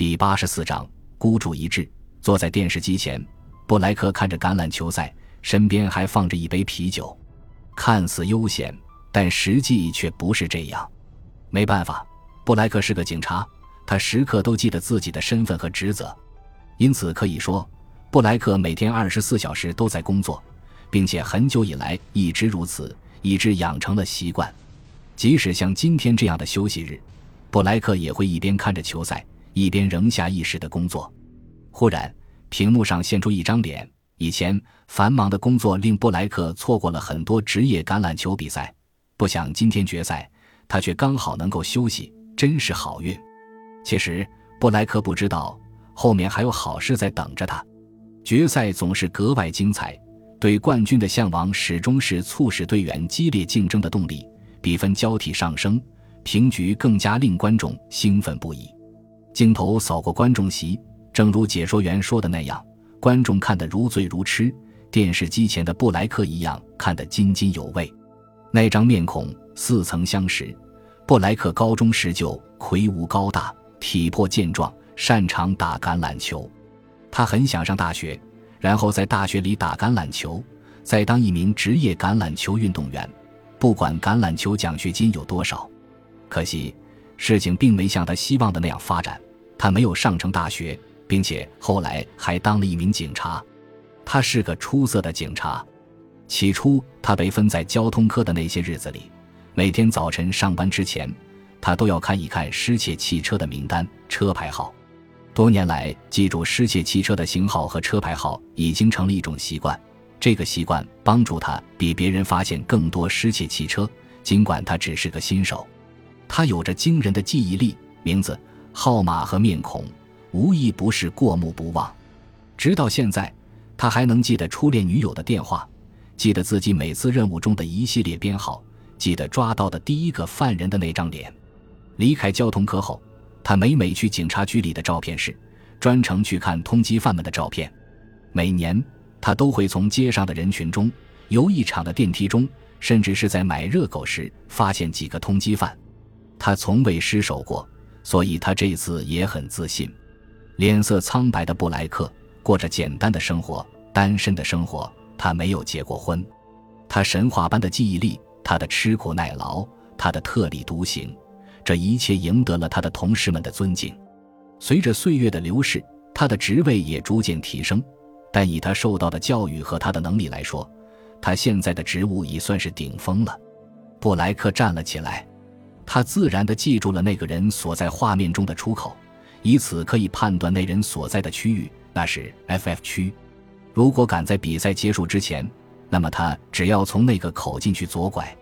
第八十四章孤注一掷。坐在电视机前，布莱克看着橄榄球赛，身边还放着一杯啤酒，看似悠闲，但实际却不是这样。没办法，布莱克是个警察，他时刻都记得自己的身份和职责，因此可以说，布莱克每天二十四小时都在工作，并且很久以来一直如此，以致养成了习惯。即使像今天这样的休息日，布莱克也会一边看着球赛。一边仍下意识的工作，忽然屏幕上现出一张脸。以前繁忙的工作令布莱克错过了很多职业橄榄球比赛，不想今天决赛他却刚好能够休息，真是好运。其实布莱克不知道后面还有好事在等着他。决赛总是格外精彩，对冠军的向往始终是促使队员激烈竞争的动力。比分交替上升，平局更加令观众兴奋不已。镜头扫过观众席，正如解说员说的那样，观众看得如醉如痴，电视机前的布莱克一样看得津津有味。那张面孔似曾相识。布莱克高中时就魁梧高大，体魄健壮，擅长打橄榄球。他很想上大学，然后在大学里打橄榄球，再当一名职业橄榄球运动员，不管橄榄球奖学金有多少。可惜。事情并没像他希望的那样发展，他没有上成大学，并且后来还当了一名警察。他是个出色的警察。起初，他被分在交通科的那些日子里，每天早晨上班之前，他都要看一看失窃汽车的名单、车牌号。多年来，记住失窃汽车的型号和车牌号已经成了一种习惯。这个习惯帮助他比别人发现更多失窃汽车，尽管他只是个新手。他有着惊人的记忆力，名字、号码和面孔，无一不是过目不忘。直到现在，他还能记得初恋女友的电话，记得自己每次任务中的一系列编号，记得抓到的第一个犯人的那张脸。离开交通科后，他每每去警察局里的照片室，专程去看通缉犯们的照片。每年，他都会从街上的人群中、游艺场的电梯中，甚至是在买热狗时，发现几个通缉犯。他从未失手过，所以他这次也很自信。脸色苍白的布莱克过着简单的生活，单身的生活。他没有结过婚。他神话般的记忆力，他的吃苦耐劳，他的特立独行，这一切赢得了他的同事们的尊敬。随着岁月的流逝，他的职位也逐渐提升。但以他受到的教育和他的能力来说，他现在的职务已算是顶峰了。布莱克站了起来。他自然地记住了那个人所在画面中的出口，以此可以判断那人所在的区域，那是 FF 区。如果赶在比赛结束之前，那么他只要从那个口进去左拐，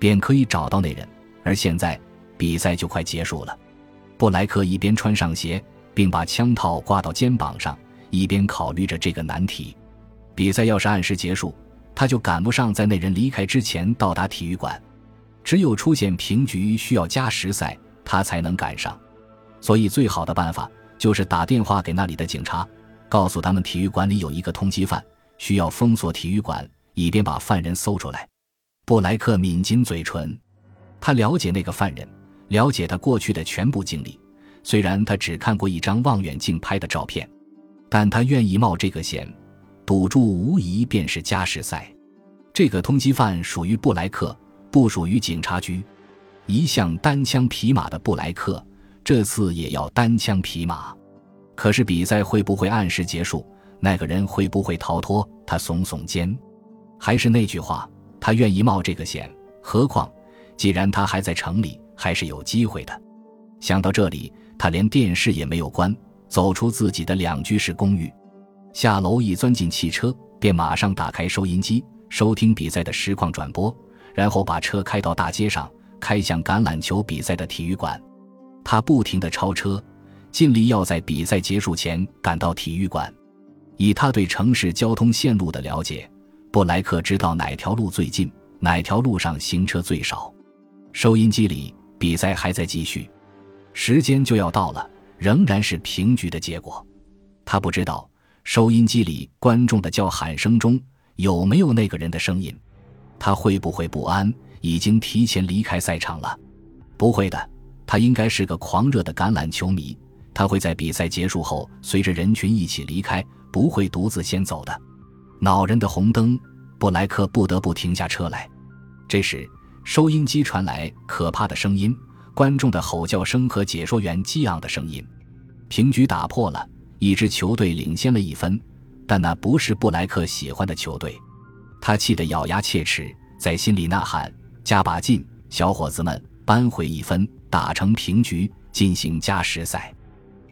便可以找到那人。而现在比赛就快结束了，布莱克一边穿上鞋，并把枪套挂到肩膀上，一边考虑着这个难题。比赛要是按时结束，他就赶不上在那人离开之前到达体育馆。只有出现平局需要加时赛，他才能赶上。所以，最好的办法就是打电话给那里的警察，告诉他们体育馆里有一个通缉犯，需要封锁体育馆，以便把犯人搜出来。布莱克抿紧嘴唇，他了解那个犯人，了解他过去的全部经历。虽然他只看过一张望远镜拍的照片，但他愿意冒这个险，赌注无疑便是加时赛。这个通缉犯属于布莱克。不属于警察局，一向单枪匹马的布莱克，这次也要单枪匹马。可是比赛会不会按时结束？那个人会不会逃脱？他耸耸肩。还是那句话，他愿意冒这个险。何况，既然他还在城里，还是有机会的。想到这里，他连电视也没有关，走出自己的两居室公寓，下楼一钻进汽车，便马上打开收音机，收听比赛的实况转播。然后把车开到大街上，开向橄榄球比赛的体育馆。他不停地超车，尽力要在比赛结束前赶到体育馆。以他对城市交通线路的了解，布莱克知道哪条路最近，哪条路上行车最少。收音机里，比赛还在继续，时间就要到了，仍然是平局的结果。他不知道收音机里观众的叫喊声中有没有那个人的声音。他会不会不安？已经提前离开赛场了？不会的，他应该是个狂热的橄榄球迷。他会在比赛结束后随着人群一起离开，不会独自先走的。恼人的红灯，布莱克不得不停下车来。这时，收音机传来可怕的声音、观众的吼叫声和解说员激昂的声音。平局打破了，一支球队领先了一分，但那不是布莱克喜欢的球队。他气得咬牙切齿，在心里呐喊：“加把劲，小伙子们，扳回一分，打成平局，进行加时赛。”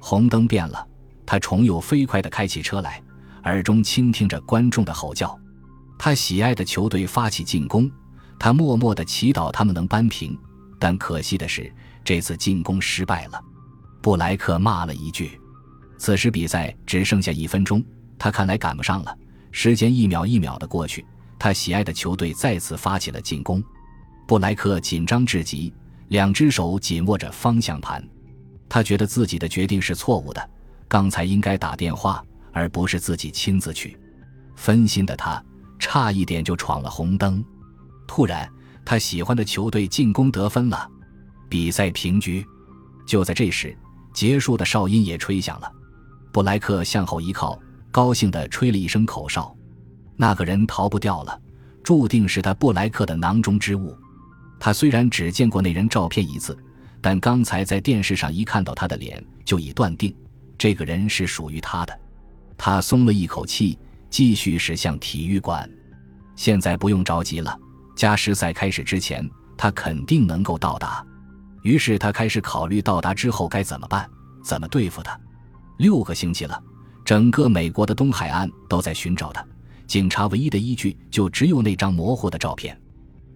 红灯变了，他重又飞快地开起车来，耳中倾听着观众的吼叫。他喜爱的球队发起进攻，他默默地祈祷他们能扳平。但可惜的是，这次进攻失败了。布莱克骂了一句。此时比赛只剩下一分钟，他看来赶不上了。时间一秒一秒地过去，他喜爱的球队再次发起了进攻。布莱克紧张至极，两只手紧握着方向盘。他觉得自己的决定是错误的，刚才应该打电话，而不是自己亲自去。分心的他差一点就闯了红灯。突然，他喜欢的球队进攻得分了，比赛平局。就在这时，结束的哨音也吹响了。布莱克向后一靠，高兴地吹了一声口哨。那个人逃不掉了，注定是他布莱克的囊中之物。他虽然只见过那人照片一次。但刚才在电视上一看到他的脸，就已断定这个人是属于他的。他松了一口气，继续驶向体育馆。现在不用着急了，加时赛开始之前，他肯定能够到达。于是他开始考虑到达之后该怎么办，怎么对付他。六个星期了，整个美国的东海岸都在寻找他，警察唯一的依据就只有那张模糊的照片。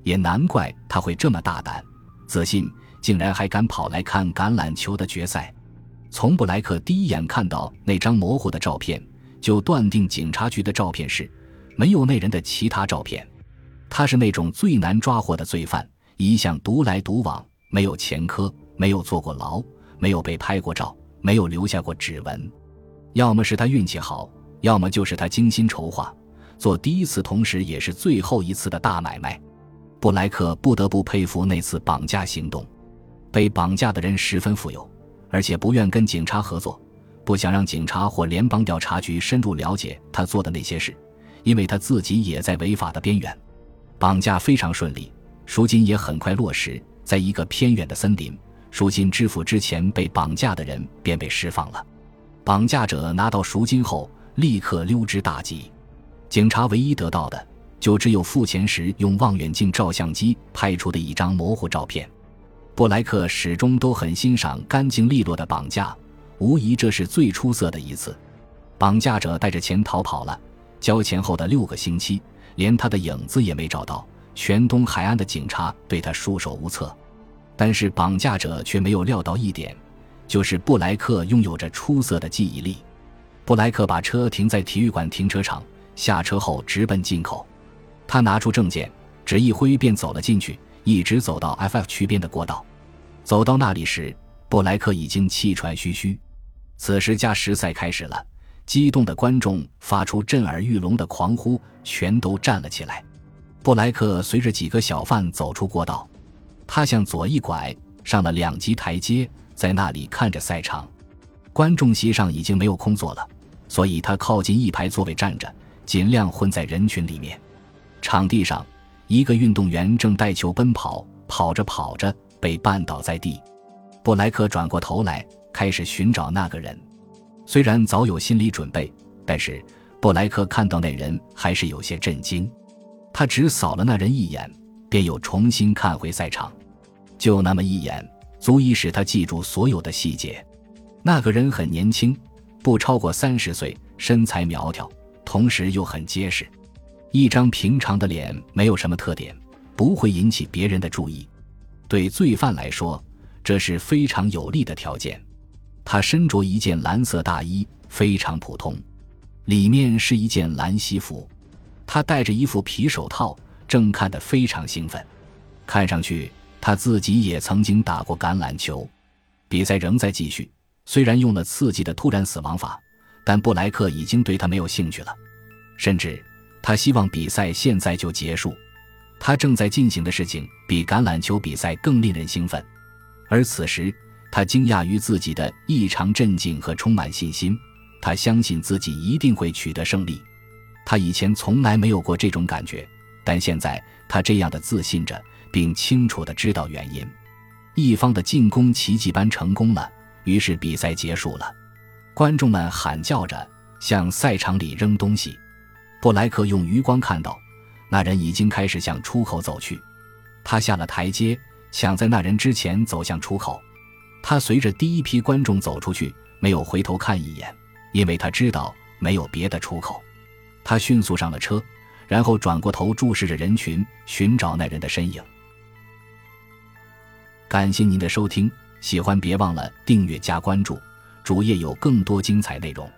也难怪他会这么大胆、自信。竟然还敢跑来看橄榄球的决赛！从布莱克第一眼看到那张模糊的照片，就断定警察局的照片是没有那人的其他照片。他是那种最难抓获的罪犯，一向独来独往，没有前科，没有坐过牢，没有被拍过照，没有留下过指纹。要么是他运气好，要么就是他精心筹划，做第一次，同时也是最后一次的大买卖。布莱克不得不佩服那次绑架行动。被绑架的人十分富有，而且不愿跟警察合作，不想让警察或联邦调查局深入了解他做的那些事，因为他自己也在违法的边缘。绑架非常顺利，赎金也很快落实。在一个偏远的森林，赎金支付之前被绑架的人便被释放了。绑架者拿到赎金后，立刻溜之大吉。警察唯一得到的，就只有付钱时用望远镜照相机拍出的一张模糊照片。布莱克始终都很欣赏干净利落的绑架，无疑这是最出色的一次。绑架者带着钱逃跑了，交钱后的六个星期，连他的影子也没找到，全东海岸的警察对他束手无策。但是绑架者却没有料到一点，就是布莱克拥有着出色的记忆力。布莱克把车停在体育馆停车场，下车后直奔进口。他拿出证件，只一挥便走了进去。一直走到 FF 区边的过道，走到那里时，布莱克已经气喘吁吁。此时加时赛开始了，激动的观众发出震耳欲聋的狂呼，全都站了起来。布莱克随着几个小贩走出过道，他向左一拐，上了两级台阶，在那里看着赛场。观众席上已经没有空座了，所以他靠近一排座位站着，尽量混在人群里面。场地上。一个运动员正带球奔跑，跑着跑着被绊倒在地。布莱克转过头来，开始寻找那个人。虽然早有心理准备，但是布莱克看到那人还是有些震惊。他只扫了那人一眼，便又重新看回赛场。就那么一眼，足以使他记住所有的细节。那个人很年轻，不超过三十岁，身材苗条，同时又很结实。一张平常的脸没有什么特点，不会引起别人的注意。对罪犯来说，这是非常有利的条件。他身着一件蓝色大衣，非常普通，里面是一件蓝西服。他戴着一副皮手套，正看得非常兴奋。看上去他自己也曾经打过橄榄球。比赛仍在继续，虽然用了刺激的突然死亡法，但布莱克已经对他没有兴趣了，甚至。他希望比赛现在就结束。他正在进行的事情比橄榄球比赛更令人兴奋。而此时，他惊讶于自己的异常镇静和充满信心，他相信自己一定会取得胜利。他以前从来没有过这种感觉，但现在他这样的自信着，并清楚的知道原因。一方的进攻奇迹般成功了，于是比赛结束了。观众们喊叫着向赛场里扔东西。布莱克用余光看到，那人已经开始向出口走去。他下了台阶，抢在那人之前走向出口。他随着第一批观众走出去，没有回头看一眼，因为他知道没有别的出口。他迅速上了车，然后转过头注视着人群，寻找那人的身影。感谢您的收听，喜欢别忘了订阅加关注，主页有更多精彩内容。